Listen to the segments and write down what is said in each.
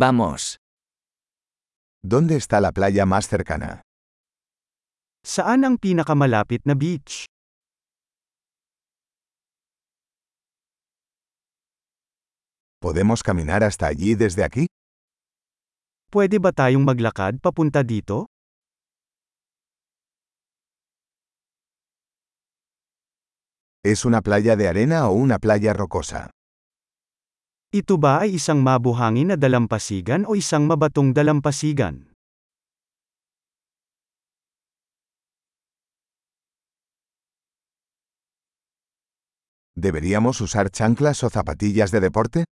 Vamos. ¿Dónde está la playa más cercana? Saan ang pinakamalapit na beach? ¿Podemos caminar hasta allí desde aquí? Pwede ba tayong maglakad papunta dito? ¿Es una playa de arena o una playa rocosa? Ito ba ay isang mabuhangin na dalampasigan o isang mabatong dalampasigan? ¿Deberíamos usar chanclas o zapatillas de deporte?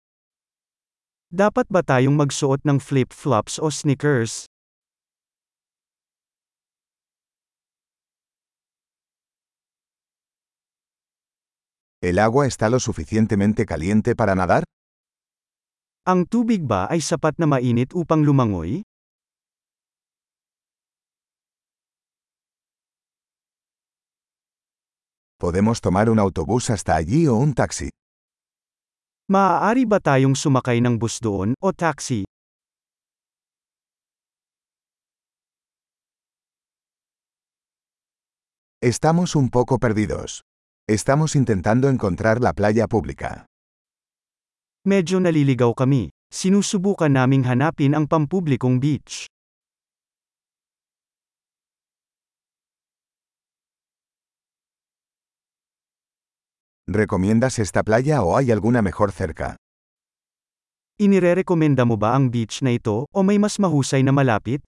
Dapat ba tayong magsuot ng flip-flops o sneakers? ¿El agua está lo suficientemente caliente para nadar? Ang tubig ba ay sapat na mainit upang lumangoy? ¿Podemos tomar un autobús hasta allí o un taxi? Maaari ba tayong sumakay ng bus doon o taxi? Estamos un poco perdidos. Estamos intentando encontrar la playa pública. Medyo naliligaw kami. Sinusubukan naming hanapin ang pampublikong beach. ¿Recomiendas esta playa o hay alguna mejor cerca? Inirerekomenda mo ba ang beach na ito o may mas mahusay na malapit?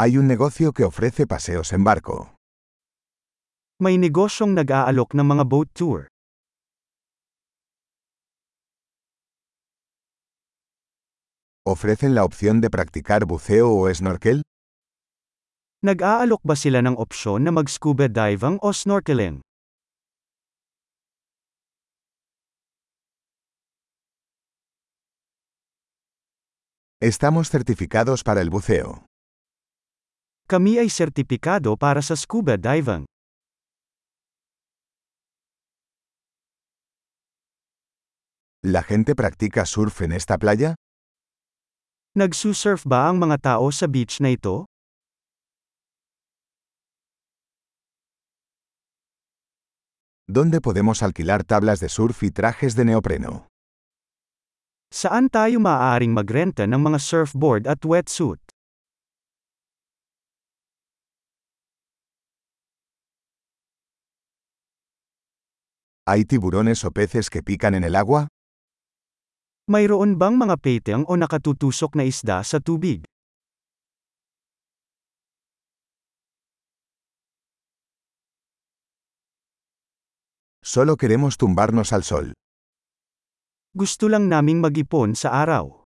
Hay un negocio que ofrece paseos en barco. May negosyong nag-aalok ng mga boat tour. ¿Ofrecen la opción de practicar buceo o snorkel? Nag-aalok ba sila ng opsyon na mag-scuba diving o snorkeling? Estamos certificados para el buceo. Kami ay sertipikado para sa scuba diving. ¿La gente practica surf en esta playa? Nagsusurf ba ang mga tao sa beach na ito? ¿Dónde podemos alquilar tablas de surf y trajes de neopreno? Saan tayo maaaring magrenta ng mga surfboard at wetsuit? ¿Hay tiburones o peces que pican en el agua? Mayroon bang mga peteng o nakatutusok na isda sa tubig? Solo queremos tumbarnos al sol. Gusto lang naming mag-ipon sa araw.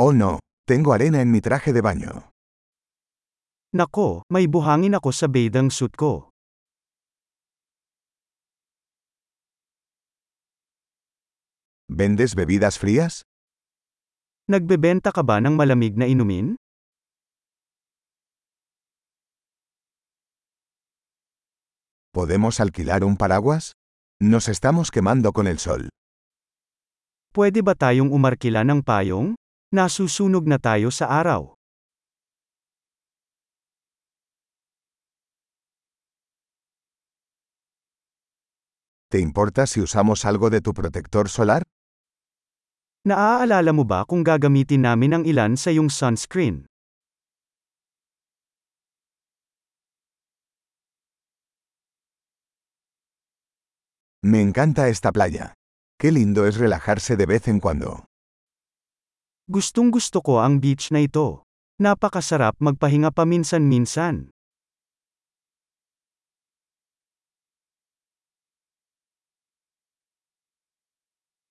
Oh no, tengo arena en mi traje de baño. Nako, may buhangin ako sa bathing suit ko. ¿Vendes bebidas frías? Nagbebenta ka ba ng malamig na inumin? ¿Podemos alquilar un paraguas? Nos estamos quemando con el sol. Pwede ba tayong umarkila ng payong? Nasusunog na tayo sa araw. ¿Te importa si usamos algo de tu protector solar? Naaalala mo ba kung gagamitin namin ang ilan sa iyong sunscreen? Me encanta esta playa. Qué lindo es relajarse de vez en cuando. Gustong gusto ko ang beach na ito. Napakasarap magpahinga paminsan-minsan.